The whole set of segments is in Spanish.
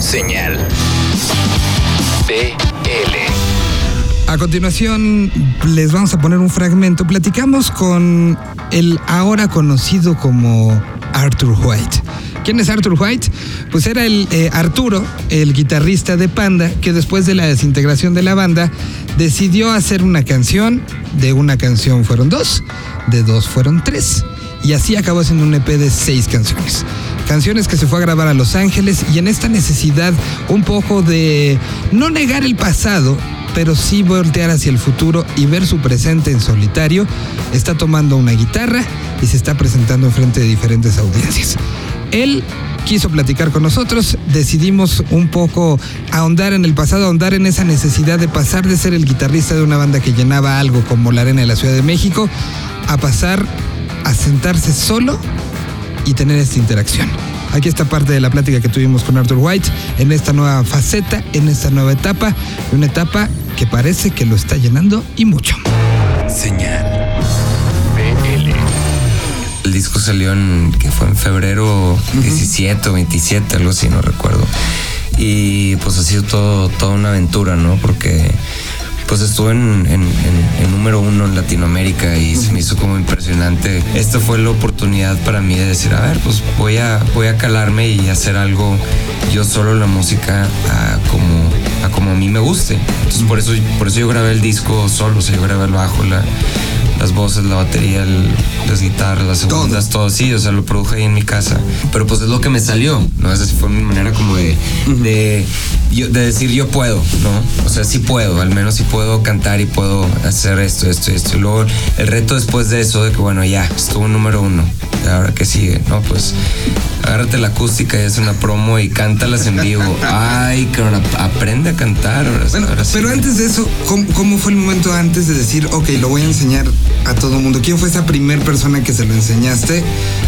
Señal. BL. A continuación les vamos a poner un fragmento. Platicamos con el ahora conocido como Arthur White. ¿Quién es Arthur White? Pues era el eh, Arturo, el guitarrista de Panda, que después de la desintegración de la banda decidió hacer una canción. De una canción fueron dos, de dos fueron tres. Y así acabó siendo un EP de seis canciones. Canciones que se fue a grabar a Los Ángeles y en esta necesidad un poco de no negar el pasado, pero sí voltear hacia el futuro y ver su presente en solitario, está tomando una guitarra y se está presentando frente de diferentes audiencias. Él quiso platicar con nosotros, decidimos un poco ahondar en el pasado, ahondar en esa necesidad de pasar de ser el guitarrista de una banda que llenaba algo como la arena de la Ciudad de México, a pasar a sentarse solo y tener esta interacción. Aquí está parte de la plática que tuvimos con Arthur White en esta nueva faceta, en esta nueva etapa, una etapa que parece que lo está llenando y mucho. Señal. BL. El disco salió en, que fue en febrero 17 o 27, algo así, no recuerdo. Y pues ha sido todo, toda una aventura, ¿no? Porque pues estuve en, en- en- en número uno en Latinoamérica y se me hizo como impresionante. Esta fue la oportunidad para mí de decir, a ver, pues voy a, voy a calarme y hacer algo yo solo la música a como, a como a mí me guste. Entonces por eso, por eso yo grabé el disco solo, o sea, yo grabé el bajo, la, las voces, la batería, el- las guitarras, las segundas, todo. sí, o sea, lo produje ahí en mi casa. Pero pues es lo que me salió, ¿no? Esa fue mi manera como de, de, yo- de decir yo puedo, ¿no? O sea, sí puedo, al menos sí puedo cantar y puedo hacer esto, esto esto. Y luego el reto después de eso, de que bueno, ya, estuvo número uno. ¿Y ahora qué sigue? No, pues agárrate la acústica y haz una promo y cántalas en vivo. Ay, ap- aprende a cantar. Ahora, Bueno, ahora sí. pero antes de eso, ¿cómo, cómo fue el momento antes de decir, ok, lo voy a enseñar a todo el mundo? ¿Quién fue esa primer persona que se lo enseñaste,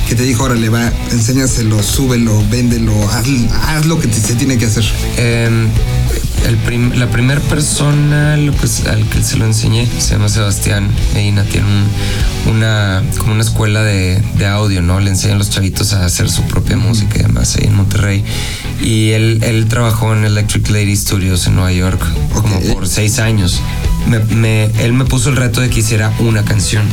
que te dijo, órale, va, enséñaselo, súbelo, véndelo, haz, haz lo que te- se tiene que hacer? Eh, el prim- la primera persona al que se lo enseñé se llama Sebastián Medina. Tiene un- una, como una escuela de, de audio, ¿no? Le enseñan a los chavitos a hacer su propia música y demás ahí en Monterrey. Y él, él trabajó en Electric Lady Studios en Nueva York como Ok. por seis años. Me- me- él me puso el reto de que hiciera una canción.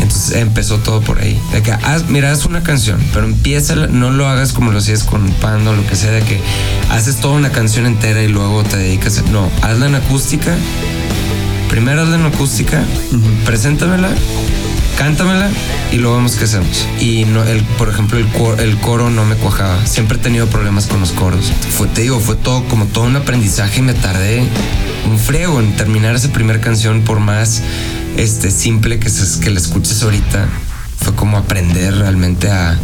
Entonces empezó todo por ahí. De que, haz, mira, haz una canción, pero empieza, no lo hagas como lo hacías con Pando o lo que sea, de que haces toda una canción entera y luego te dedicas a... No, hazla en acústica. Primero hazla en acústica, preséntamela, cántamela y luego vemos qué hacemos. Y no, el, por ejemplo, el coro, no me cuajaba. Siempre he tenido problemas con los coros. Te digo, fue todo como todo un aprendizaje y me tardé un frego en terminar esa primera canción por más este, simple que, se, la escuches ahorita. Fue como aprender realmente a,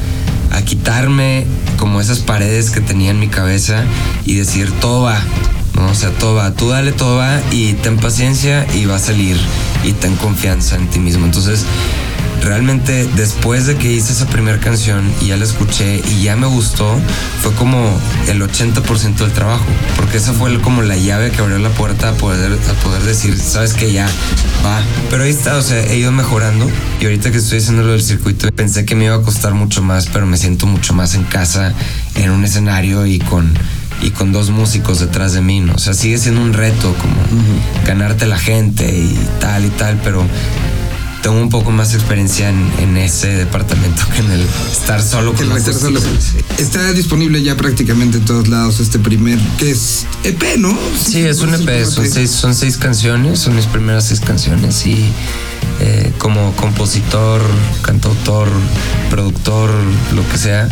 a quitarme como esas paredes que tenía en mi cabeza y decir todo va. ¿no? O sea, todo va, tú dale, todo va y ten paciencia y va a salir y ten confianza en ti mismo. Entonces, realmente después de que hice esa primera canción y ya la escuché y ya me gustó, fue como el 80% del trabajo, porque esa fue como la llave que abrió la puerta a poder, a poder decir, sabes que ya va. Pero ahí está, o sea, he ido mejorando y ahorita que estoy haciendo lo del circuito, pensé que me iba a costar mucho más, pero me siento mucho más en casa, en un escenario y con y con dos músicos detrás de mí, ¿no? O sea, sigue siendo un reto como ganarte la gente y tal y tal, pero tengo un poco más experiencia en, en ese departamento que en el estar solo con el estar solo. Está disponible ya prácticamente en todos lados este primer, que es EP, ¿no? Sí, es un EP, son seis, son seis canciones, son mis primeras seis canciones y eh, como compositor, cantautor, productor, lo que sea,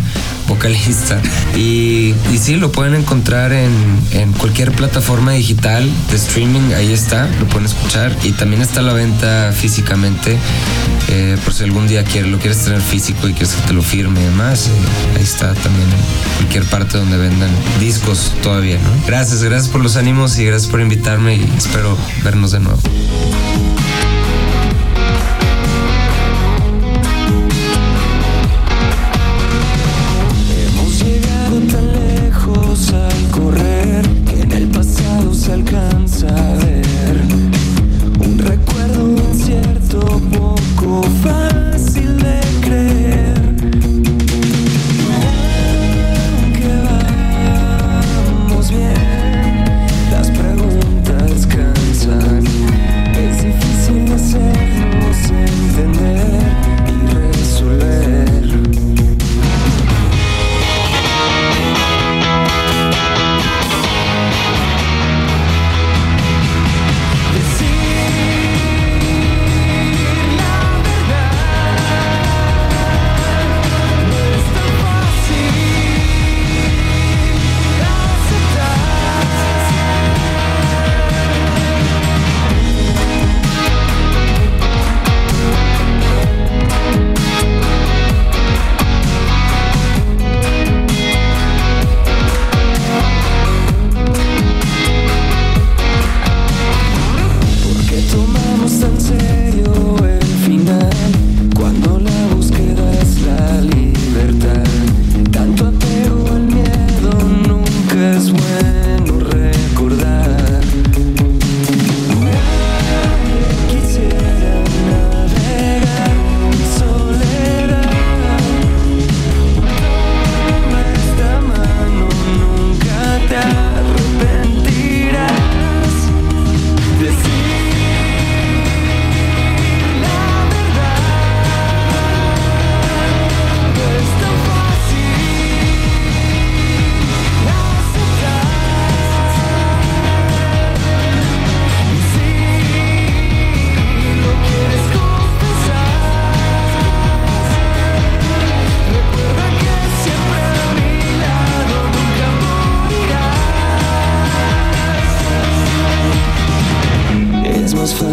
vocalista. Y, y sí, lo pueden encontrar en, en cualquier plataforma digital de streaming, ahí está, lo pueden escuchar y también está a la venta físicamente. eh, por si algún día quieres, lo quieres tener físico y quieres que te lo firme y demás, eh, ahí está también en cualquier parte donde vendan discos todavía, ¿no? Gracias, gracias por los ánimos y gracias por invitarme y espero vernos de nuevo.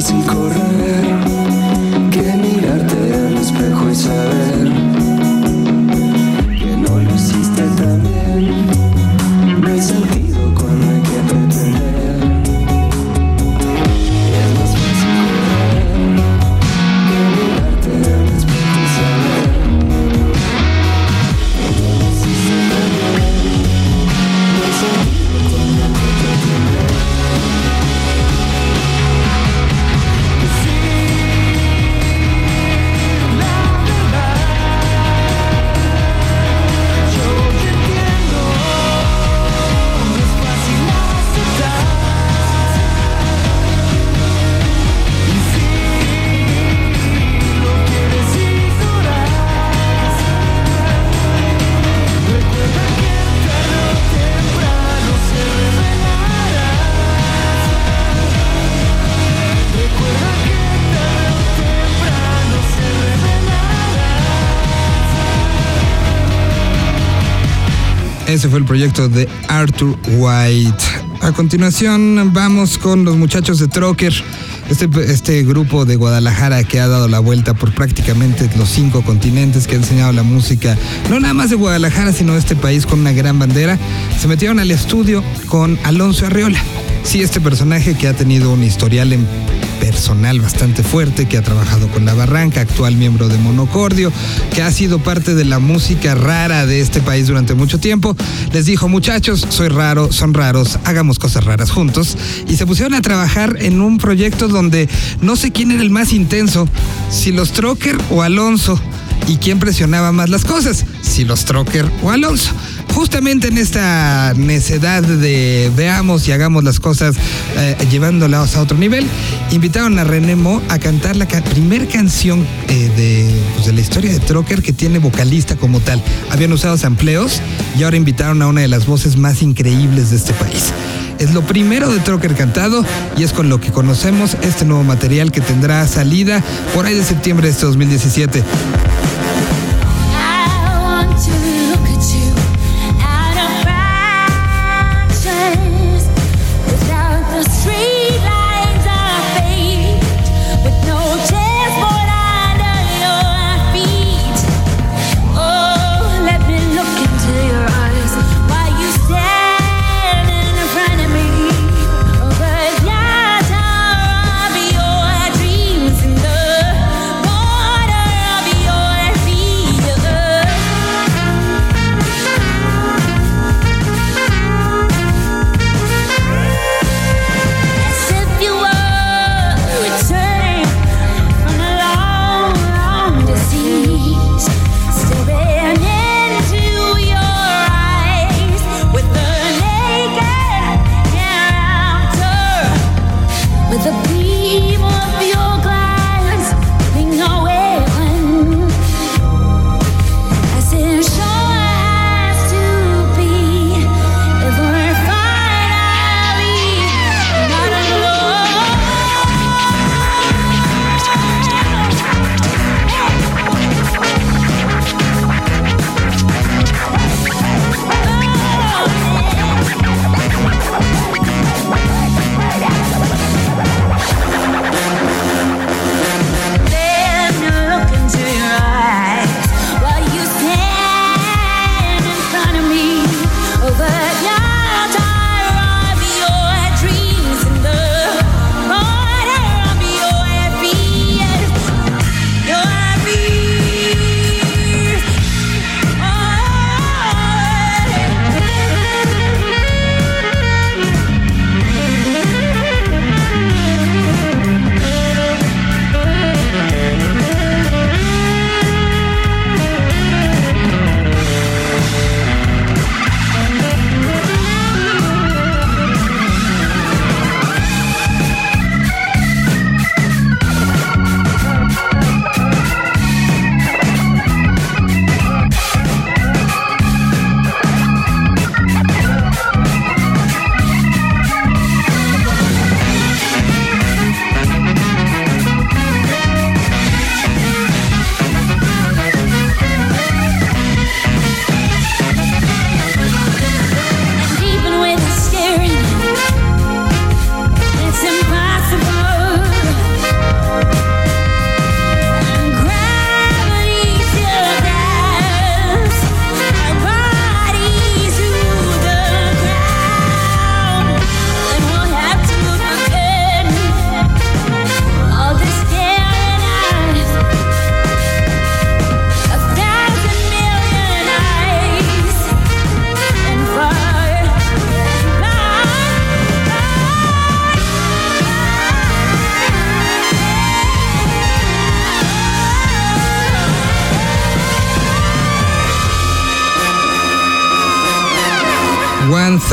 así correr. Ese fue el proyecto de Arthur White. A continuación vamos con los muchachos de Trocker, este, este grupo de Guadalajara que ha dado la vuelta por prácticamente los cinco continentes, que ha enseñado la música, no nada más de Guadalajara, sino de este país con una gran bandera. Se metieron al estudio con Alonso Arriola. Sí, este personaje que ha tenido un historial en personal bastante fuerte, que ha trabajado con La Barranca, actual miembro de Monocordio, que ha sido parte de la música rara de este país durante mucho tiempo, les dijo, muchachos, soy raro, son raros, hagamos cosas raras juntos. Y se pusieron a trabajar en un proyecto donde no sé quién era el más intenso, si los Trocker o Alonso. ¿Y quién presionaba más las cosas? Si los Trocker o Alonso justamente en esta necedad de veamos y hagamos las cosas eh, llevándolas a otro nivel, invitaron a René Mo a cantar la ca primer canción eh, de, pues, de, la historia de Trocker que tiene vocalista como tal. Habían usado sampleos y ahora invitaron a una de las voces más increíbles de este país. Es lo primero de Trocker cantado y es con lo que conocemos este nuevo material que tendrá salida por ahí de septiembre de este 2017.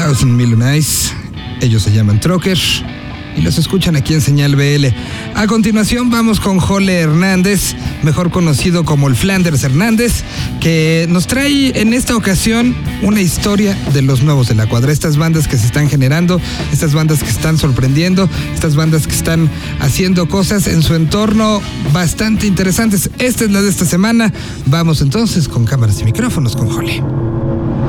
Thousand Million. Ellos se llaman Trocker y los escuchan aquí en Señal BL. A continuación vamos con Jole Hernández, mejor conocido como el Flanders Hernández, que nos trae en esta ocasión una historia de los nuevos de la cuadra, estas bandas que se están generando, estas bandas que están sorprendiendo, estas bandas que están haciendo cosas en su entorno bastante interesantes. Esta es la de esta semana. Vamos entonces con cámaras y micrófonos con Jole.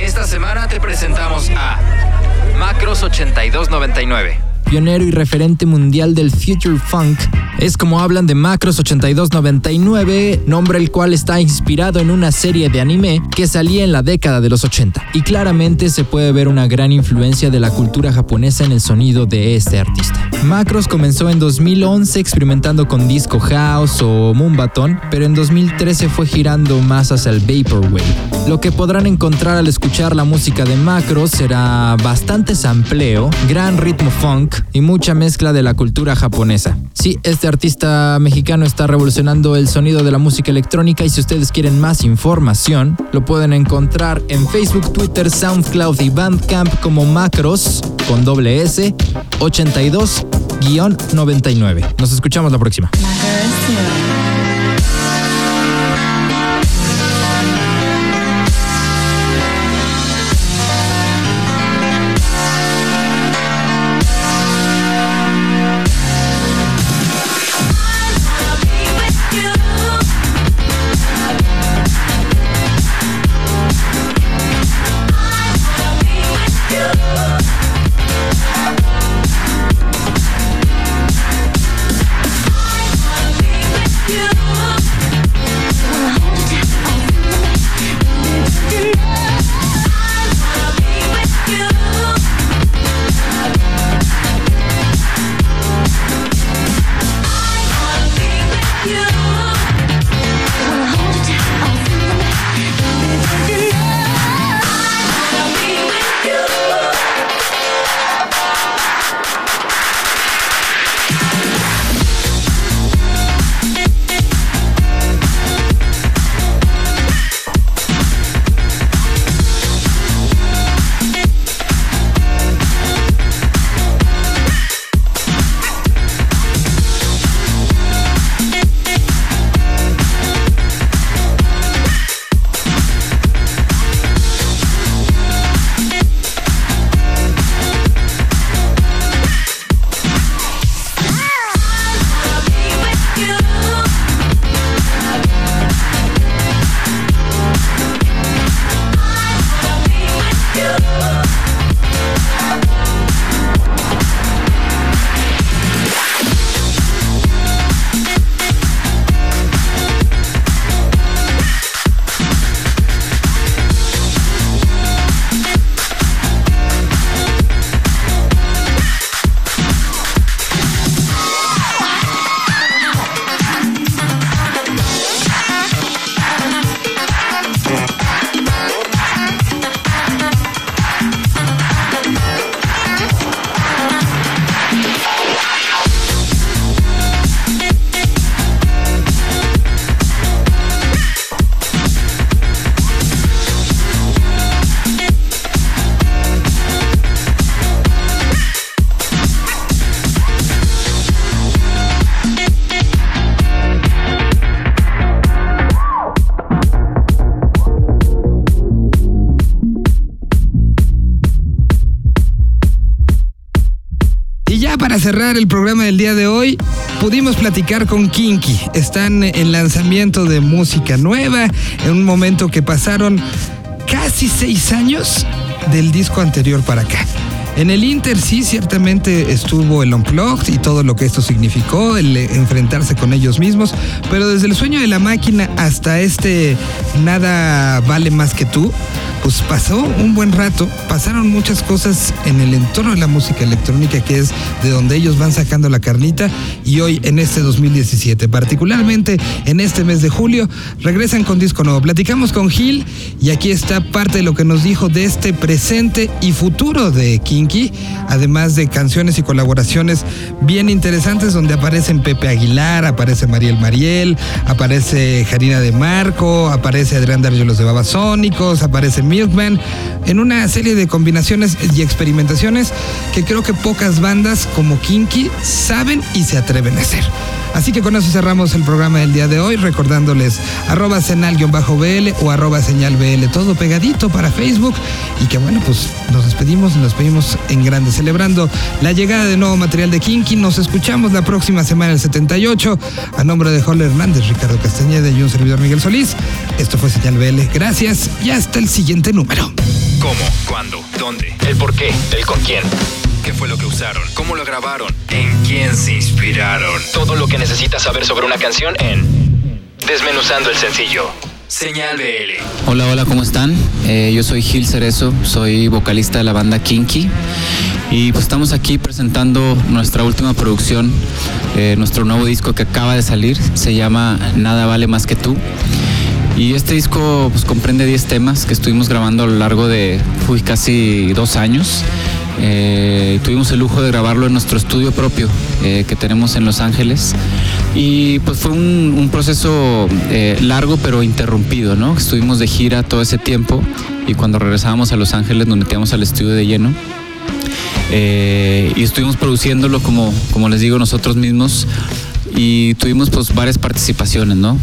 Esta semana te presentamos a Macros 8299 pionero y referente mundial del Future Funk, es como hablan de Macros 8299, nombre el cual está inspirado en una serie de anime que salía en la década de los 80. Y claramente se puede ver una gran influencia de la cultura japonesa en el sonido de este artista. Macros comenzó en 2011 experimentando con disco house o moonbaton, pero en 2013 fue girando más hacia el vaporwave. Lo que podrán encontrar al escuchar la música de Macros será bastante sampleo, gran ritmo funk, y mucha mezcla de la cultura japonesa. Sí, este artista mexicano está revolucionando el sonido de la música electrónica y si ustedes quieren más información, lo pueden encontrar en Facebook, Twitter, SoundCloud y Bandcamp como Macros con doble S 82-99. Nos escuchamos la próxima. Cerrar el programa del día de hoy, pudimos platicar con Kinky. Están en lanzamiento de música nueva, en un momento que pasaron casi seis años del disco anterior para acá. En el Inter sí, ciertamente estuvo el Unplugged y todo lo que esto significó, el enfrentarse con ellos mismos, pero desde el sueño de la máquina hasta este nada vale más que tú, pues pasó un buen rato, pasaron muchas cosas en el entorno de la música electrónica que es de donde ellos van sacando la carnita y hoy en este 2017, particularmente en este mes de julio, regresan con disco nuevo. Platicamos con Gil y aquí está parte de lo que nos dijo de este presente y futuro de Kinky, además de canciones y colaboraciones bien interesantes donde aparecen Pepe Aguilar, aparece Mariel Mariel, aparece Jarina de Marco, aparece Adrián Darjo los de Babasónicos, aparece Milkman, en una serie de combinaciones y experimentaciones que creo que pocas bandas como Kinky saben y se atreven a hacer. Así que con eso cerramos el programa del día de hoy, recordándoles arroba senal-bl o arroba señal BL, todo pegadito para Facebook. Y que bueno, pues nos despedimos, nos despedimos en grande, celebrando la llegada de nuevo material de Kinky. Nos escuchamos la próxima semana, el 78. A nombre de Jorge Hernández, Ricardo Castañeda y un servidor Miguel Solís. Esto fue Señal BL. Gracias y hasta el siguiente número. ¿Cómo? ¿Cuándo? ¿Dónde? ¿El por qué? ¿El con quién? ¿Qué fue lo que usaron? ¿Cómo lo grabaron? ¿En quién se inspiraron? Todo lo que necesitas saber sobre una canción en Desmenuzando el sencillo. Señal BL. Hola, hola, ¿cómo están? Eh, yo soy Gil Cerezo, soy vocalista de la banda Kinky y pues estamos aquí presentando nuestra última producción, eh, nuestro nuevo disco que acaba de salir, se llama Nada vale más que tú. Y este disco pues, comprende 10 temas que estuvimos grabando a lo largo de uy, casi dos años. Eh, tuvimos el lujo de grabarlo en nuestro estudio propio eh, que tenemos en Los Ángeles. Y pues fue un, un proceso eh, largo pero interrumpido, ¿no? Estuvimos de gira todo ese tiempo y cuando regresábamos a Los Ángeles nos metíamos al estudio de lleno. Eh, y estuvimos produciéndolo como, como les digo nosotros mismos y tuvimos pues varias participaciones, ¿no?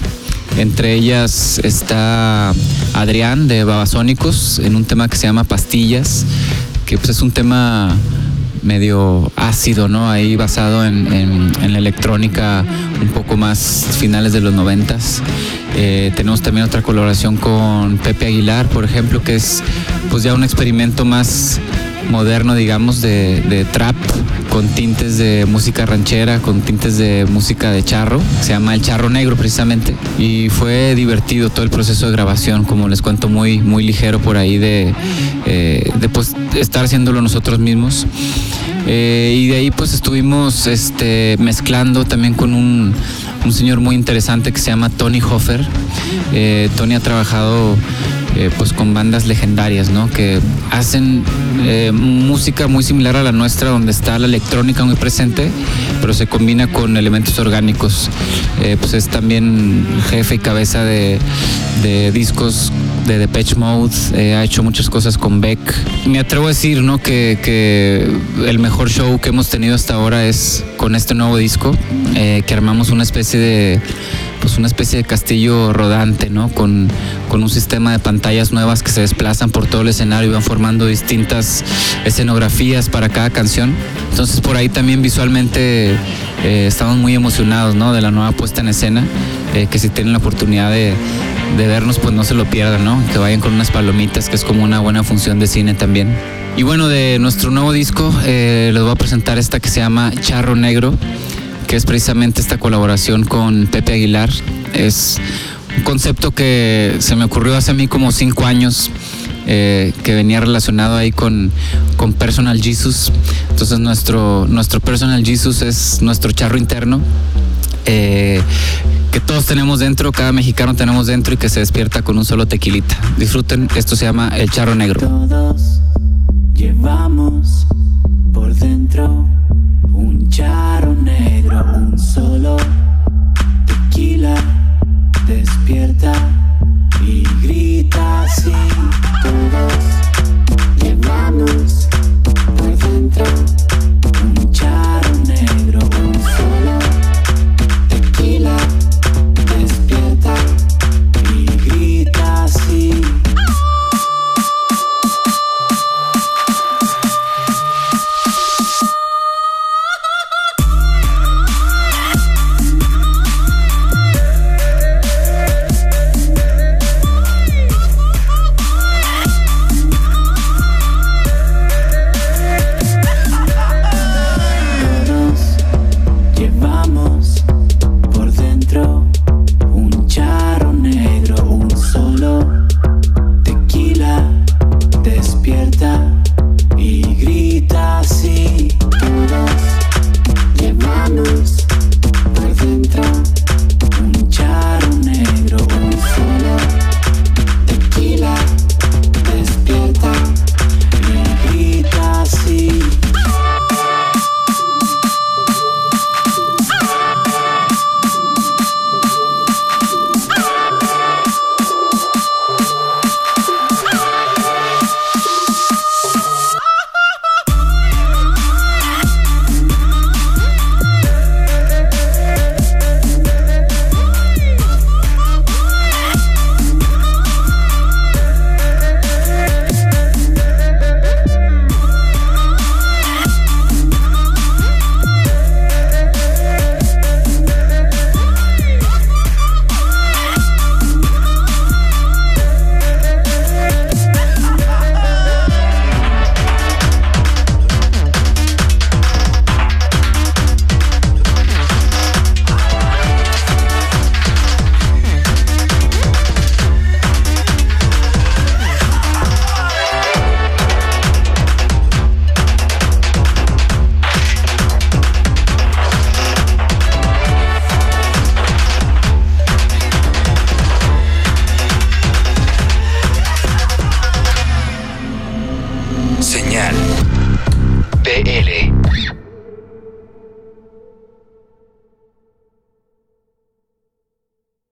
Entre ellas está Adrián de Babasónicos en un tema que se llama Pastillas, que pues es un tema medio ácido, ¿no? Ahí basado en, en- la electrónica un poco más finales de los noventas. Eh, tenemos también otra colaboración con Pepe Aguilar, por ejemplo, que es pues ya un experimento más moderno, digamos, de trap, con tintes de música ranchera, con tintes de música de charro, se llama El Charro Negro precisamente, y fue divertido todo el proceso de grabación, como les cuento, muy, muy ligero por ahí de, eh, de pues, estar haciéndolo nosotros mismos. Eh, y de ahí pues estuvimos este, mezclando también con un, un señor muy interesante que se llama Tony Hoffer. Eh, Tony ha trabajado eh, pues con bandas legendarias, ¿no? Que hacen eh, música muy similar a la nuestra, donde está la electrónica muy presente, pero se combina con elementos orgánicos. Eh, pues es también jefe y cabeza de, discos de Depeche Mode, eh, ha hecho muchas cosas con Beck. Me atrevo a decir, ¿no? Que, el mejor show que hemos tenido hasta ahora es con este nuevo disco, que armamos una especie de pues una especie de castillo rodante, ¿no? Con, con un sistema de pantallas nuevas que se desplazan por todo el escenario y van formando distintas escenografías para cada canción. Entonces por ahí también visualmente eh, estamos muy emocionados, ¿no? De la nueva puesta en escena, eh, que si tienen la oportunidad de, vernos, pues no se lo pierdan, ¿no? Que vayan con unas palomitas, que es como una buena función de cine también. Y bueno, de nuestro nuevo disco eh, les voy a presentar esta que se llama Charro Negro que es precisamente esta colaboración con Pepe Aguilar. Es un concepto que se me ocurrió hace a mí como cinco años, eh, que venía relacionado ahí con, con Personal Jesus. Entonces nuestro, nuestro Personal Jesus es nuestro charro interno. eh, que todos tenemos dentro, cada mexicano tenemos dentro y que se despierta con un solo tequilita. Disfruten, esto se llama El Charro Negro. Todos